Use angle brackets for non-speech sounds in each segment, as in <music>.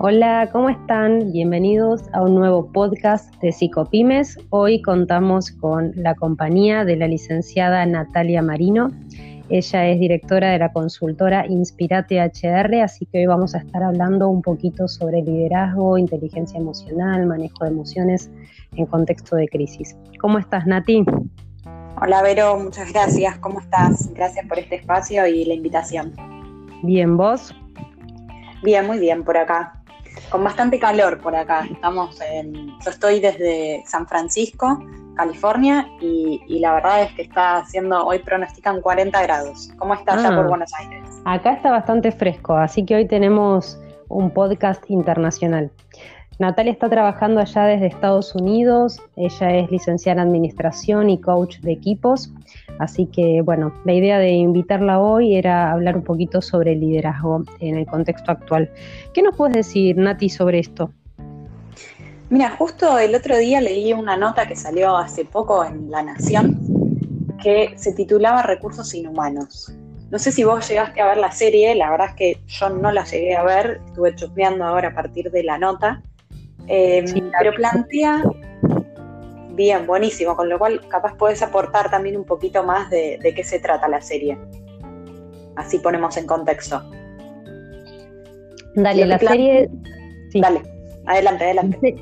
Hola, ¿cómo están? Bienvenidos a un nuevo podcast de Psicopymes. Hoy contamos con la compañía de la licenciada Natalia Marino. Ella es directora de la consultora Inspirate HR, así que hoy vamos a estar hablando un poquito sobre liderazgo, inteligencia emocional, manejo de emociones en contexto de crisis. ¿Cómo estás, Nati? Hola, Vero, muchas gracias. ¿Cómo estás? Gracias por este espacio y la invitación. Bien, ¿vos? Bien, muy bien por acá con bastante calor por acá. Estamos en, yo estoy desde San Francisco, California, y, la verdad es que está haciendo, hoy pronostican 40 grados. ¿Cómo está allá por ah. Buenos Aires? Acá está bastante fresco, así que hoy tenemos un podcast internacional. Natalia está trabajando allá desde Estados Unidos, ella es licenciada en Administración y coach de equipos, así que bueno, la idea de invitarla hoy era hablar un poquito sobre el liderazgo en el contexto actual. ¿Qué nos puedes decir, Nati, sobre esto? Mira, justo el otro día leí una nota que salió hace poco en La Nación que se titulaba Recursos Inhumanos. No sé si vos llegaste a ver la serie, la verdad es que yo no la llegué a ver, estuve chusmeando ahora a partir de la nota, eh, pero plantea, bien, buenísimo, con lo cual capaz puedes aportar también un poquito más de, qué se trata la serie. Así ponemos en contexto. Dale, la serie... Dale, adelante, adelante.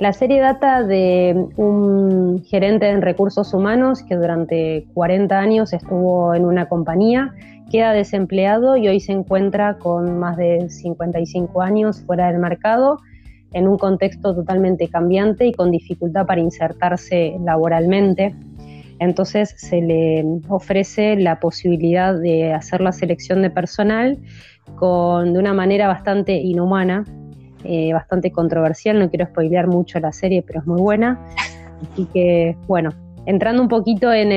La serie data de un gerente en recursos humanos que durante 40 años estuvo en una compañía, queda desempleado y hoy se encuentra con más de 55 años fuera del mercado en un contexto totalmente cambiante y con dificultad para insertarse laboralmente. Entonces se le ofrece la posibilidad de hacer la selección de personal con, de una manera bastante inhumana, eh, bastante controversial. No quiero spoilear mucho la serie, pero es muy buena. Así que, bueno, entrando un poquito en,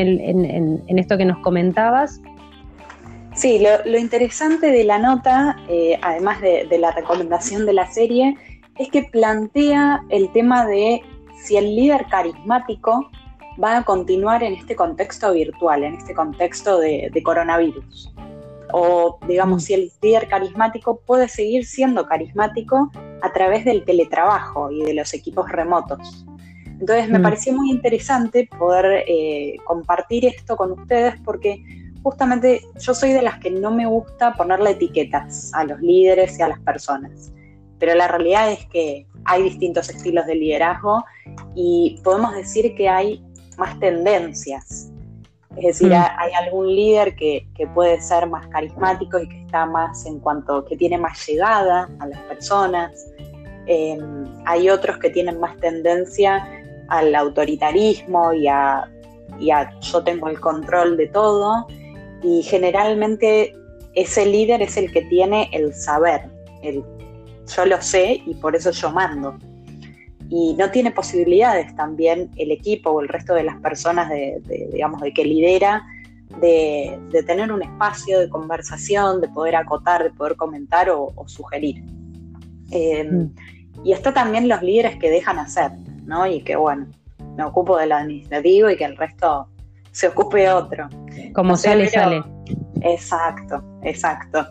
esto que nos comentabas. Sí, lo, interesante de la nota, eh, además de, la recomendación de la serie, es que plantea el tema de si el líder carismático va a continuar en este contexto virtual, en este contexto de, coronavirus. O digamos, si el líder carismático puede seguir siendo carismático a través del teletrabajo y de los equipos remotos. Entonces me mm. pareció muy interesante poder eh, compartir esto con ustedes porque justamente yo soy de las que no me gusta ponerle etiquetas a los líderes y a las personas pero la realidad es que hay distintos estilos de liderazgo y podemos decir que hay más tendencias. Es decir, mm. hay algún líder que, puede ser más carismático y que está más en cuanto que tiene más llegada a las personas. Em, hay otros que tienen más tendencia al autoritarismo y a, y a yo tengo el control de todo. Y generalmente ese líder es el que tiene el saber, el yo lo sé y por eso yo mando. Y no tiene posibilidades también el equipo o el resto de las personas de, digamos, de que lidera de, tener un espacio de conversación, de poder acotar, de poder comentar o, sugerir. Em, mm. Y está también los líderes que dejan hacer, ¿no? Y que bueno, me ocupo del administrativo y que el resto se ocupe otro. Como sale, sale. Exacto, exacto.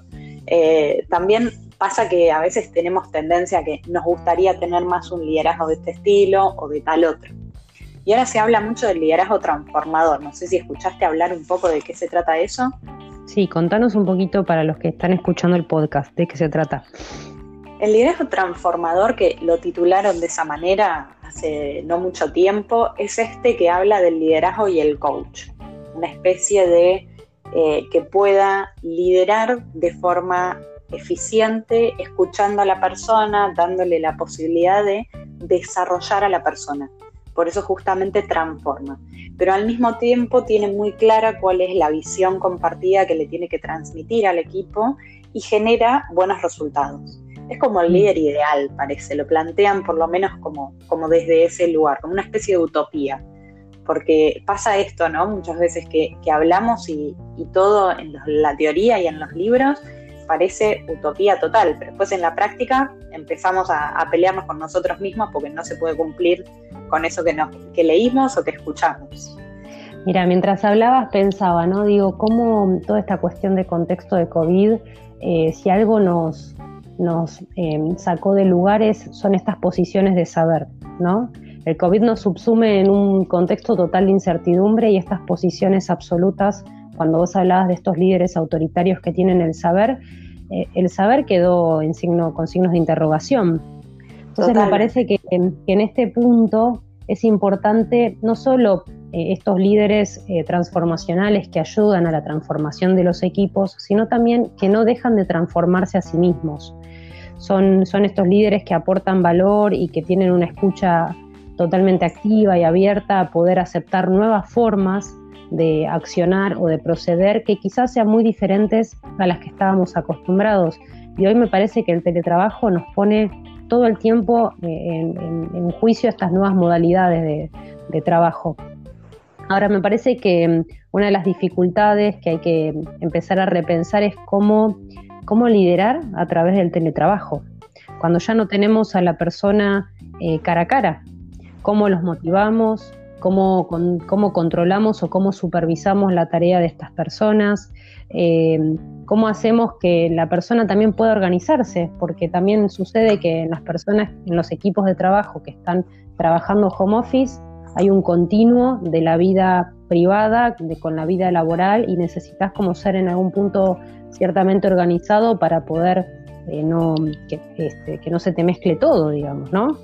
Eh, también Pasa que a veces tenemos tendencia a que nos gustaría tener más un liderazgo de este estilo o de tal otro. Y ahora se habla mucho del liderazgo transformador. No sé si escuchaste hablar un poco de qué se trata eso. Sí, contanos un poquito para los que están escuchando el podcast, de qué se trata. El liderazgo transformador, que lo titularon de esa manera hace no mucho tiempo, es este que habla del liderazgo y el coach. Una especie de eh, que pueda liderar de forma eficiente, escuchando a la persona, dándole la posibilidad de desarrollar a la persona. Por eso justamente transforma. Pero al mismo tiempo tiene muy clara cuál es la visión compartida que le tiene que transmitir al equipo y genera buenos resultados. Es como el líder ideal, parece, lo plantean por lo menos como, como desde ese lugar, como una especie de utopía porque pasa esto, ¿no? Muchas veces que, hablamos y, todo en la teoría y en los libros parece utopía total, pero después en la práctica empezamos a, pelearnos con nosotros mismos porque no se puede cumplir con eso que, leímos o que escuchamos. Mira, mientras hablabas pensaba, ¿no? Digo, cómo toda esta cuestión de contexto de COVID, eh, si algo nos, eh, sacó de lugares son estas posiciones de saber, ¿no? El COVID nos subsume en un contexto total de incertidumbre y estas posiciones absolutas, cuando vos hablabas de estos líderes autoritarios que tienen el saber, eh, el saber quedó en signo, con signos de interrogación. Entonces me parece que, en este punto es importante no solo eh, estos líderes eh, transformacionales que ayudan a la transformación de los equipos, sino también que no dejan de transformarse a sí mismos. Son, son estos líderes que aportan valor y que tienen una escucha totalmente activa y abierta a poder aceptar nuevas formas de accionar o de proceder que quizás sean muy diferentes a las que estábamos acostumbrados. Y hoy me parece que el teletrabajo nos pone todo el tiempo eh, en, juicio estas nuevas modalidades de, trabajo. Ahora, me parece que mm, una de las dificultades que hay que empezar a repensar es cómo, cómo liderar a través del teletrabajo. Cuando ya no tenemos a la persona eh, cara a cara, cómo los motivamos, cómo, cómo controlamos o cómo supervisamos la tarea de estas personas, eh, cómo hacemos que la persona también pueda organizarse, porque también sucede que en las personas, en los equipos de trabajo que están trabajando home office, hay un continuo de la vida privada con la vida laboral y necesitas como ser en algún punto ciertamente organizado para poder eh, no, este, que no se te mezcle todo, digamos, ¿no?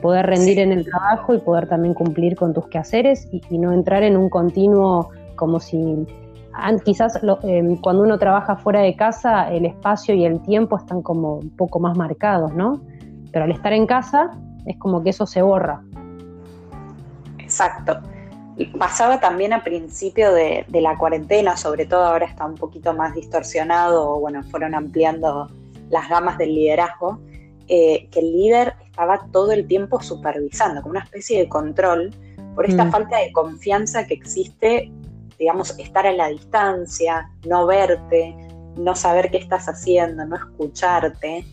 Poder rendir en el trabajo y poder también cumplir con tus quehaceres y, no entrar en un continuo como si quizás em, cuando uno trabaja fuera de casa el espacio y el tiempo están como un poco más marcados, ¿no? Pero al estar en casa es como que eso se borra. Exacto. Pasaba también a principio de, de la cuarentena, sobre todo ahora está un poquito más distorsionado, bueno, fueron ampliando las gamas del liderazgo, eh, que el líder estaba todo el tiempo supervisando, como una especie de control, por esta mm. falta de confianza que existe, digamos, estar a la distancia, no verte, no saber qué estás haciendo, no escucharte.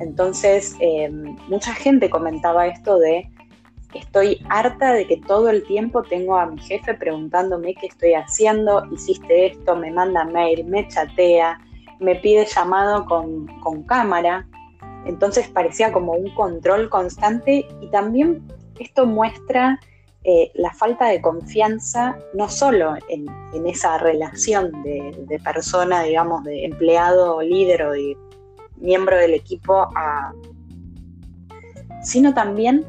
Entonces, eh, mucha gente comentaba esto de, estoy harta de que todo el tiempo tengo a mi jefe preguntándome qué estoy haciendo, hiciste esto, me manda mail, me chatea, me pide llamado con, con cámara. Entonces parecía como un control constante y también esto muestra eh, la falta de confianza no solo en, esa relación de, persona, digamos, de empleado, líder o de miembro del equipo, sino también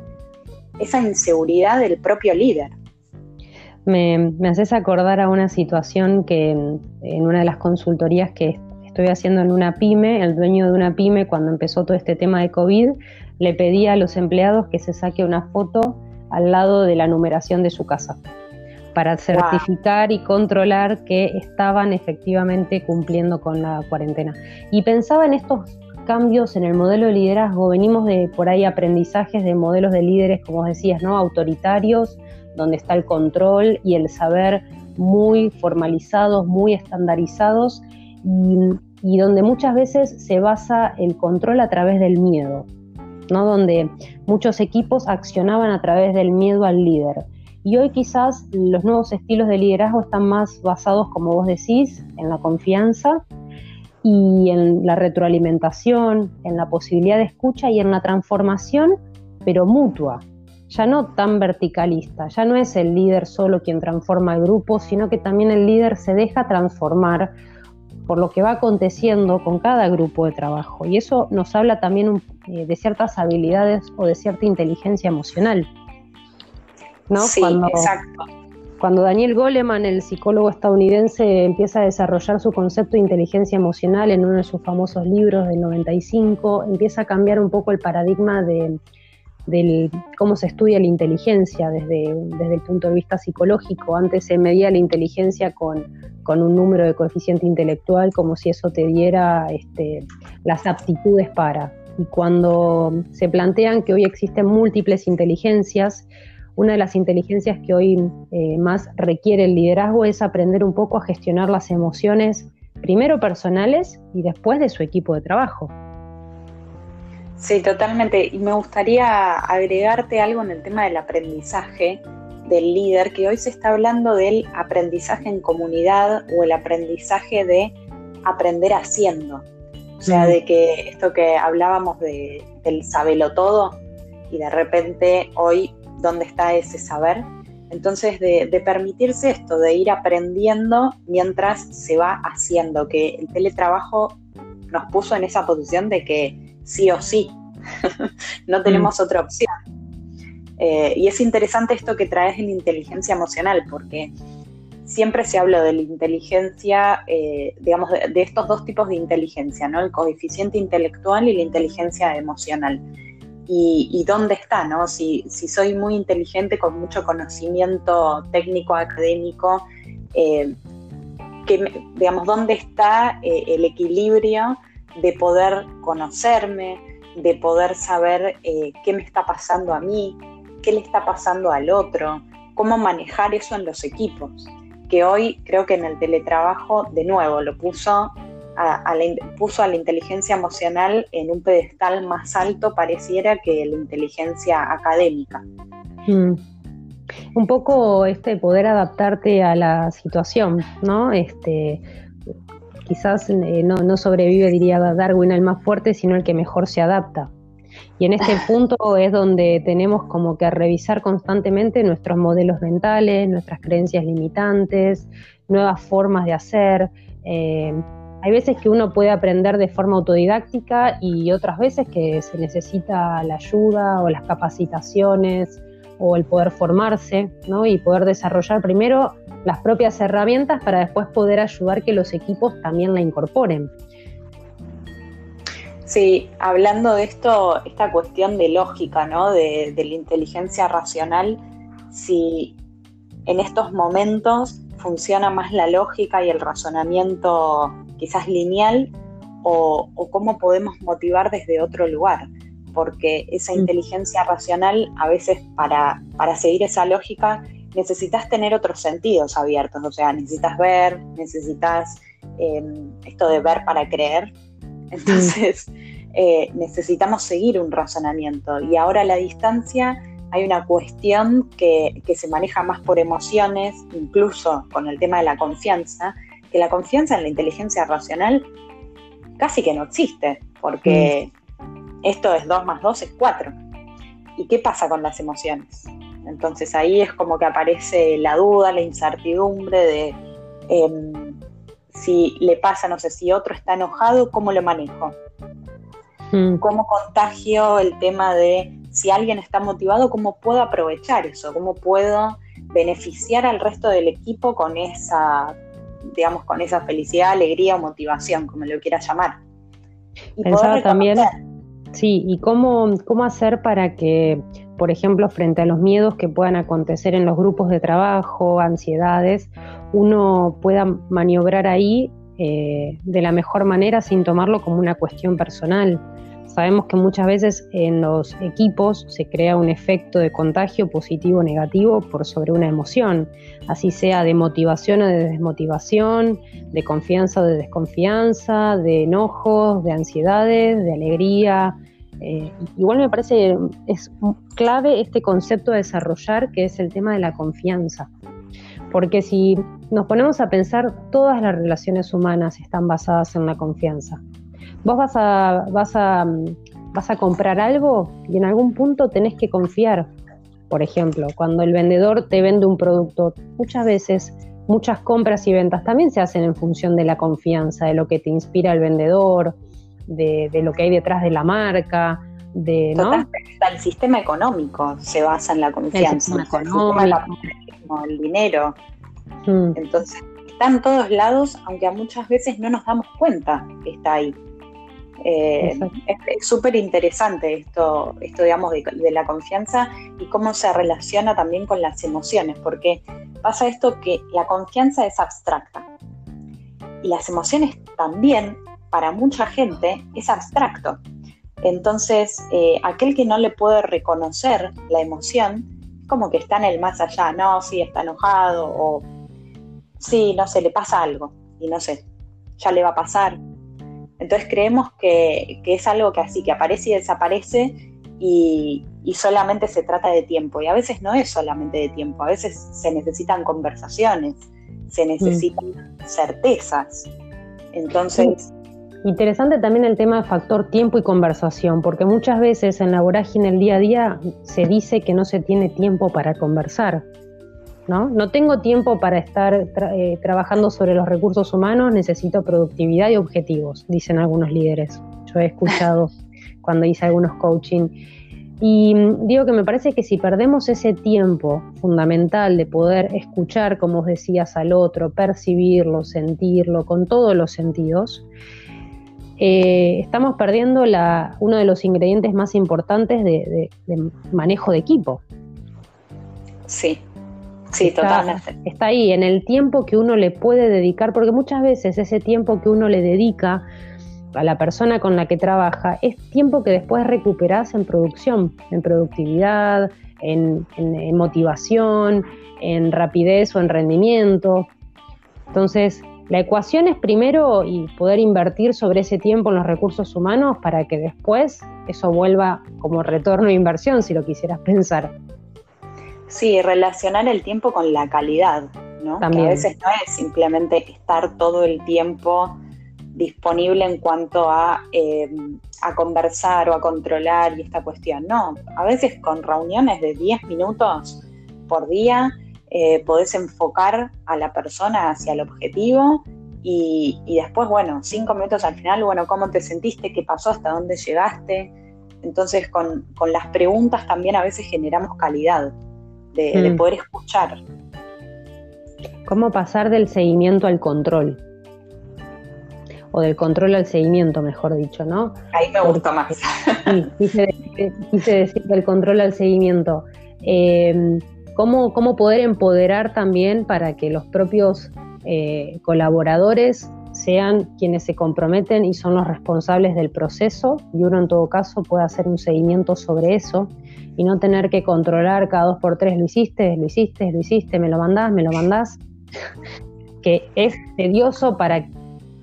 esa inseguridad del propio líder. Me, me, haces acordar a una situación que en una de las consultorías que estoy haciendo en una pyme, el dueño de una pyme, cuando empezó todo este tema de COVID, le pedía a los empleados que se saque una foto al lado de la numeración de su casa para certificar y controlar que estaban efectivamente cumpliendo con la cuarentena. Y pensaba en estos cambios en el modelo de liderazgo, venimos de por ahí aprendizajes de modelos de líderes, como decías, ¿no? autoritarios, donde está el control y el saber muy formalizados, muy estandarizados, y y donde muchas veces se basa el control a través del miedo, ¿no? donde muchos equipos accionaban a través del miedo al líder. Y hoy quizás los nuevos estilos de liderazgo están más basados, como vos decís, en la confianza y en la retroalimentación, en la posibilidad de escucha y en la transformación, pero mutua, ya no tan verticalista, ya no es el líder solo quien transforma el grupo, sino que también el líder se deja transformar por lo que va aconteciendo con cada grupo de trabajo. Y eso nos habla también eh, de ciertas habilidades o de cierta inteligencia emocional. ¿no? Sí, cuando, exacto. Cuando Daniel Goleman, el psicólogo estadounidense, empieza a desarrollar su concepto de inteligencia emocional en uno de sus famosos libros del 95, empieza a cambiar un poco el paradigma de, cómo se estudia la inteligencia desde, desde el punto de vista psicológico. Antes se medía la inteligencia con, con un número de coeficiente intelectual como si eso te diera este, las aptitudes para. Y cuando se plantean que hoy existen múltiples inteligencias, una de las inteligencias que hoy eh, más requiere el liderazgo es aprender un poco a gestionar las emociones, primero personales y después de su equipo de trabajo. Sí, totalmente. Y me gustaría agregarte algo en el tema del aprendizaje del líder, que hoy se está hablando del aprendizaje en comunidad o el aprendizaje de aprender haciendo. O sea, de que esto que hablábamos de, del sabelo todo y de repente hoy, ¿dónde está ese saber? Entonces, de, de, permitirse esto, de ir aprendiendo mientras se va haciendo, que el teletrabajo nos puso en esa posición de que sí o sí, <laughs> no tenemos mm. otra opción. Eh, y es interesante esto que traes en inteligencia emocional, porque siempre se habla de la inteligencia, eh, digamos, de, estos dos tipos de inteligencia, ¿no? El coeficiente intelectual y la inteligencia emocional. Y, dónde está, ¿no? Si, soy muy inteligente con mucho conocimiento técnico, académico, eh, que, digamos, dónde está el equilibrio de poder conocerme, de poder saber qué me está pasando a mí, qué le está pasando al otro, cómo manejar eso en los equipos, que hoy creo que en el teletrabajo de nuevo lo puso a, la, puso a la inteligencia emocional en un pedestal más alto pareciera que la inteligencia académica. Mm. Un poco este poder adaptarte a la situación, ¿no? Este, quizás eh, no, no sobrevive, diría Darwin, el más fuerte, sino el que mejor se adapta. Y en este <laughs> punto es donde tenemos como que revisar constantemente nuestros modelos mentales, nuestras creencias limitantes, nuevas formas de hacer. Eh, hay veces que uno puede aprender de forma autodidáctica y otras veces que se necesita la ayuda o las capacitaciones o el poder formarse ¿no? y poder desarrollar primero las propias herramientas para después poder ayudar que los equipos también la incorporen. Sí, hablando de esto, esta cuestión de lógica, ¿no? De, la inteligencia racional, si en estos momentos funciona más la lógica y el razonamiento quizás lineal o, cómo podemos motivar desde otro lugar, porque esa mm. inteligencia racional a veces para, para seguir esa lógica necesitas tener otros sentidos abiertos, o sea, necesitas ver, necesitas eh, esto de ver para creer, entonces, <laughs> eh, necesitamos seguir un razonamiento y ahora a la distancia hay una cuestión que, se maneja más por emociones, incluso con el tema de la confianza, que la confianza en la inteligencia racional casi que no existe, porque mm. esto es 2 más 2 es 4. ¿Y qué pasa con las emociones? Entonces ahí es como que aparece la duda, la incertidumbre de... Em, si le pasa, no sé, si otro está enojado, ¿cómo lo manejo? Mm. ¿Cómo contagio el tema de si alguien está motivado, cómo puedo aprovechar eso? ¿Cómo puedo beneficiar al resto del equipo con esa, digamos, con esa felicidad, alegría o motivación, como lo quieras llamar? Y Pensaba también, sí, y cómo, cómo hacer para que, por ejemplo, frente a los miedos que puedan acontecer en los grupos de trabajo, ansiedades, uno pueda maniobrar ahí eh, de la mejor manera sin tomarlo como una cuestión personal. Sabemos que muchas veces en los equipos se crea un efecto de contagio positivo o negativo por sobre una emoción, así sea de motivación o de desmotivación, de confianza o de desconfianza, de enojos, de ansiedades, de alegría. Eh, igual me parece es clave este concepto de desarrollar que es el tema de la confianza. Porque si nos ponemos a pensar, todas las relaciones humanas están basadas en la confianza. Vos vas a, vas a, vas a comprar algo y en algún punto tenés que confiar. Por ejemplo, cuando el vendedor te vende un producto, muchas veces muchas compras y ventas también se hacen en función de la confianza, de lo que te inspira el vendedor, de, lo que hay detrás de la marca, de ¿no? el sistema económico se basa en la confianza. El sistema económico, el dinero. Mm. Entonces, está en todos lados, aunque a muchas veces no nos damos cuenta que está ahí. Eh, es súper interesante esto, esto digamos, de, la confianza y cómo se relaciona también con las emociones, porque pasa esto que la confianza es abstracta y las emociones también, para mucha gente, es abstracto. Entonces, eh, aquel que no le puede reconocer la emoción, como que está en el más allá, no, sí, está enojado o sí, no sé, le pasa algo y no sé, ya le va a pasar. Entonces creemos que, es algo que así, que aparece y desaparece y, solamente se trata de tiempo. Y a veces no es solamente de tiempo, a veces se necesitan conversaciones, se necesitan certezas. Entonces... Interesante también el tema de factor tiempo y conversación, porque muchas veces en la vorágine el día a día se dice que no se tiene tiempo para conversar. ¿no? No tengo tiempo para estar eh, trabajando sobre los recursos humanos, necesito productividad y objetivos, dicen algunos líderes. Yo he escuchado <laughs> cuando hice algunos coaching. Y digo que me parece que si perdemos ese tiempo fundamental de poder escuchar, como os decías, al otro, percibirlo, sentirlo, con todos los sentidos, eh, estamos perdiendo uno de los ingredientes más importantes de, manejo de equipo. Sí, sí, totalmente. Está ahí, en el tiempo que uno le puede dedicar, porque muchas veces ese tiempo que uno le dedica a la persona con la que trabaja es tiempo que después recuperas en producción, en productividad, en motivación, en rapidez o en rendimiento. Entonces, la ecuación es primero y poder invertir sobre ese tiempo en los recursos humanos para que después eso vuelva como retorno de inversión, si lo quisieras pensar. Sí, relacionar el tiempo con la calidad, ¿no? Que a veces no es simplemente estar todo el tiempo disponible en cuanto a, eh, a conversar o a controlar y esta cuestión. No, a veces con reuniones de 10 minutos por día eh, podés enfocar a la persona hacia el objetivo y, después, bueno, cinco minutos al final, bueno, ¿cómo te sentiste? ¿Qué pasó? ¿Hasta dónde llegaste? Entonces, con, las preguntas también a veces generamos calidad de, mm. poder escuchar. ¿Cómo pasar del seguimiento al control? O del control al seguimiento, mejor dicho, ¿no? Ahí me gusta más. Sí, quise, decir del control al seguimiento. Eh, cómo, poder empoderar también para que los propios eh, colaboradores sean quienes se comprometen y son los responsables del proceso y uno en todo caso pueda hacer un seguimiento sobre eso y no tener que controlar cada dos por tres, lo hiciste, lo hiciste, lo hiciste, me lo mandás, me lo mandás, <laughs> que es tedioso para,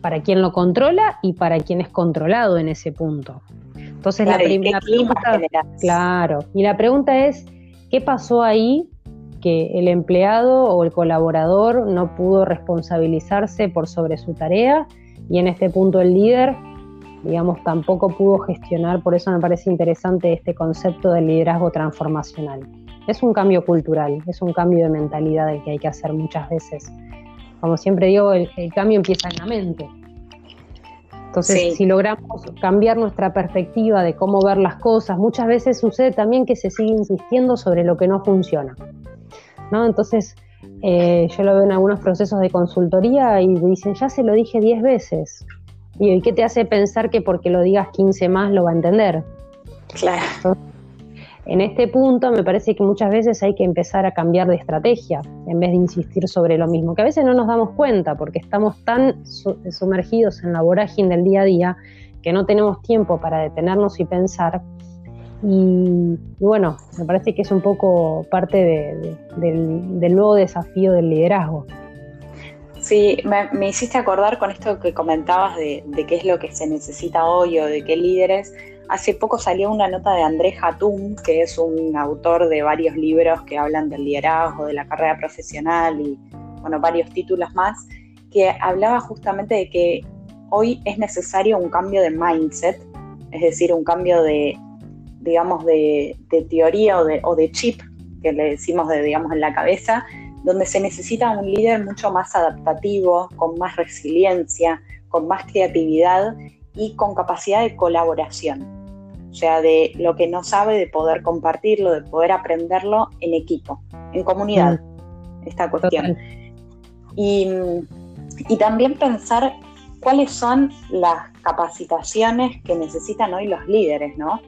para quien lo controla y para quien es controlado en ese punto. Entonces la, primera pregunta, claro, y la pregunta es, ¿qué pasó ahí que el empleado o el colaborador no pudo responsabilizarse por sobre su tarea y en este punto el líder, digamos, tampoco pudo gestionar, por eso me parece interesante este concepto del liderazgo transformacional. Es un cambio cultural, es un cambio de mentalidad el que hay que hacer muchas veces. Como siempre digo, el, cambio empieza en la mente. Entonces, si logramos cambiar nuestra perspectiva de cómo ver las cosas, muchas veces sucede también que se sigue insistiendo sobre lo que no funciona. Entonces, eh, yo lo veo en algunos procesos de consultoría y dicen, ya se lo dije 10 veces. ¿Y qué te hace pensar que porque lo digas 15 más lo va a entender? Claro. en este punto me parece que muchas veces hay que empezar a cambiar de estrategia en vez de insistir sobre lo mismo, que a veces no nos damos cuenta porque estamos tan sumergidos en la vorágine del día a día que no tenemos tiempo para detenernos y pensar y, bueno, me parece que es un poco parte del, nuevo desafío del liderazgo. Sí, me, hiciste acordar con esto que comentabas de, qué es lo que se necesita hoy o de qué líderes. Hace poco salió una nota de Andrés Hatum, que es un autor de varios libros que hablan del liderazgo, de la carrera profesional y bueno, varios títulos más, que hablaba justamente de que hoy es necesario un cambio de mindset, es decir, un cambio de, digamos, de, teoría o de, o de, chip, que le decimos de, digamos, en la cabeza, donde se necesita un líder mucho más adaptativo, con más resiliencia, con más creatividad y con capacidad de colaboración. O sea, de lo que no sabe, de poder compartirlo, de poder aprenderlo en equipo, en comunidad, mm. esta cuestión. Y, y también pensar cuáles son las capacitaciones que necesitan hoy los líderes, ¿no?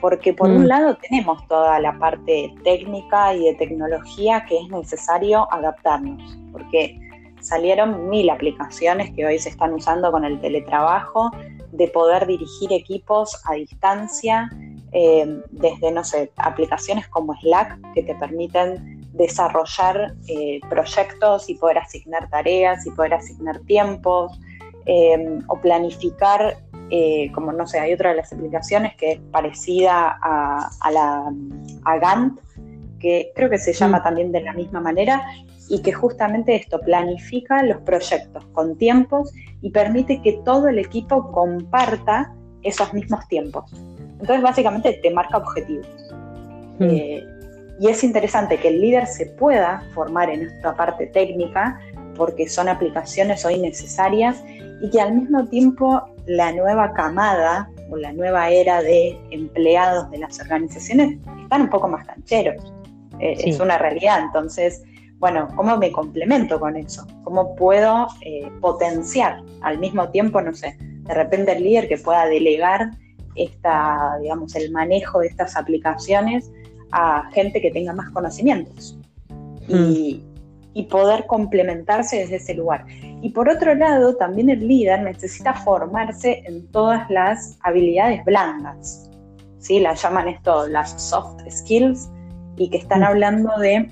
Porque por un mm. lado tenemos toda la parte técnica y de tecnología que es necesario adaptarnos, porque salieron mil aplicaciones que hoy se están usando con el teletrabajo, de poder dirigir equipos a distancia, eh, desde, no sé, aplicaciones como Slack que te permiten desarrollar eh, proyectos y poder asignar tareas y poder asignar tiempos, eh, o planificar eh, como no sé, hay otra de las aplicaciones que es parecida a, la a Gantt, que creo que se llama mm. también de la misma manera, y que justamente esto planifica los proyectos con tiempos y permite que todo el equipo comparta esos mismos tiempos. Entonces básicamente te marca objetivos. Hmm. Eh, y es interesante que el líder se pueda formar en esta parte técnica porque son aplicaciones hoy necesarias y que al mismo tiempo la nueva camada o la nueva era de empleados de las organizaciones están un poco más cancheros. Eh, es una realidad. Entonces, bueno, ¿cómo me complemento con eso? ¿Cómo puedo eh, potenciar al mismo tiempo, no sé, de repente el líder que pueda delegar esta, digamos, el manejo de estas aplicaciones a gente que tenga más conocimientos y, mm. poder complementarse desde ese lugar. Y por otro lado, también el líder necesita formarse en todas las habilidades blandas, ¿sí? Las llaman esto las soft skills y que están mm. hablando de,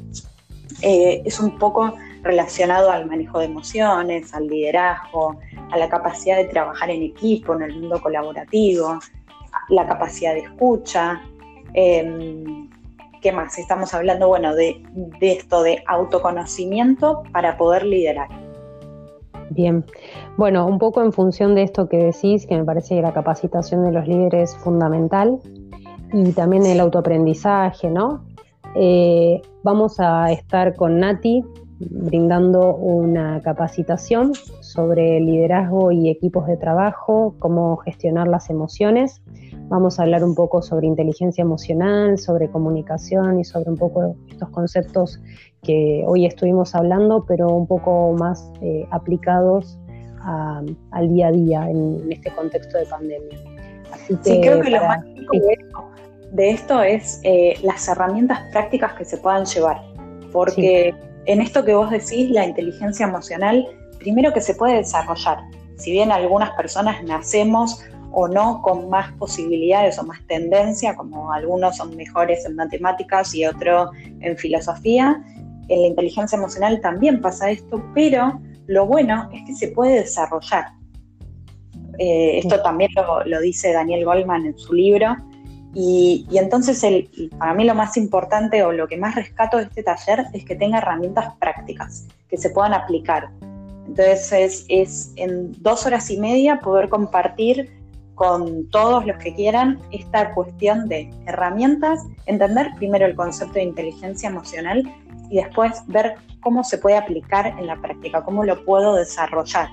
eh, es un poco relacionado al manejo de emociones, al liderazgo, a la capacidad de trabajar en equipo, en el mundo colaborativo, la capacidad de escucha. Em, ¿Qué más? Estamos hablando, bueno, de, esto de autoconocimiento para poder liderar. Bien, bueno, un poco en función de esto que decís, que me parece que la capacitación de los líderes es fundamental y también el autoaprendizaje, ¿no? Eh, vamos a estar con Nati brindando una capacitación sobre liderazgo y equipos de trabajo, cómo gestionar las emociones. Vamos a hablar un poco sobre inteligencia emocional, sobre comunicación y sobre un poco estos conceptos que hoy estuvimos hablando, pero un poco más eh, aplicados al día a día en, este contexto de pandemia. sí, creo que lo más de esto es eh, las herramientas prácticas que se puedan llevar, porque en esto que vos decís, la inteligencia emocional, primero que se puede desarrollar. Si bien algunas personas nacemos o no con más posibilidades o más tendencia, como algunos son mejores en matemáticas y otros en filosofía, en la inteligencia emocional también pasa esto, pero lo bueno es que se puede desarrollar. Eh, esto también lo, dice Daniel Goldman en su libro, y, entonces el, para mí lo más importante o lo que más rescato de este taller es que tenga herramientas prácticas que se puedan aplicar. Entonces es, en dos horas y media poder compartir con todos los que quieran esta cuestión de herramientas, entender primero el concepto de inteligencia emocional y después ver cómo se puede aplicar en la práctica, cómo lo puedo desarrollar.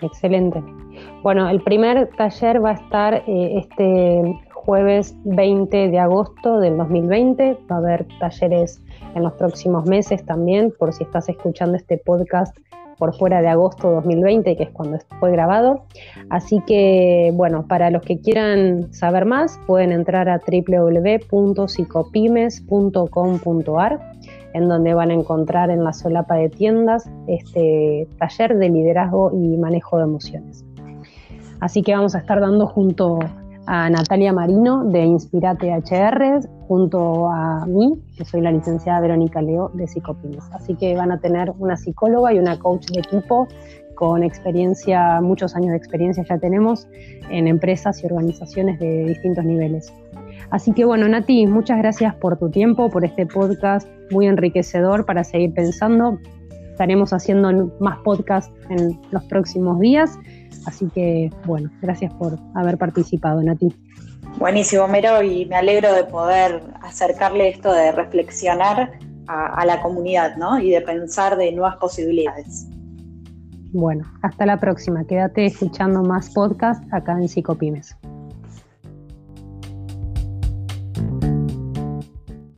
Excelente. Bueno, el primer taller va a estar eh, este jueves 20 de agosto del 2020. Va a haber talleres en los próximos meses también, por si estás escuchando este podcast por fuera de agosto 2020, que es cuando fue grabado. Así que, bueno, para los que quieran saber más, pueden entrar a www.psicopymes.com.ar, en donde van a encontrar en la solapa de tiendas este taller de liderazgo y manejo de emociones. Así que vamos a estar dando junto a Natalia Marino de Inspirate HR, junto a mí, que soy la licenciada Verónica Leo de Psicopines. Así que van a tener una psicóloga y una coach de equipo con experiencia, muchos años de experiencia ya tenemos en empresas y organizaciones de distintos niveles. Así que bueno, Nati, muchas gracias por tu tiempo, por este podcast muy enriquecedor para seguir pensando. Estaremos haciendo más podcasts en los próximos días Así que, bueno, gracias por haber participado, Nati. Buenísimo, Mero, y me alegro de poder acercarle esto de reflexionar a, a la comunidad, ¿no? Y de pensar de nuevas posibilidades. Bueno, hasta la próxima. Quédate escuchando más podcasts acá en Psicopymes.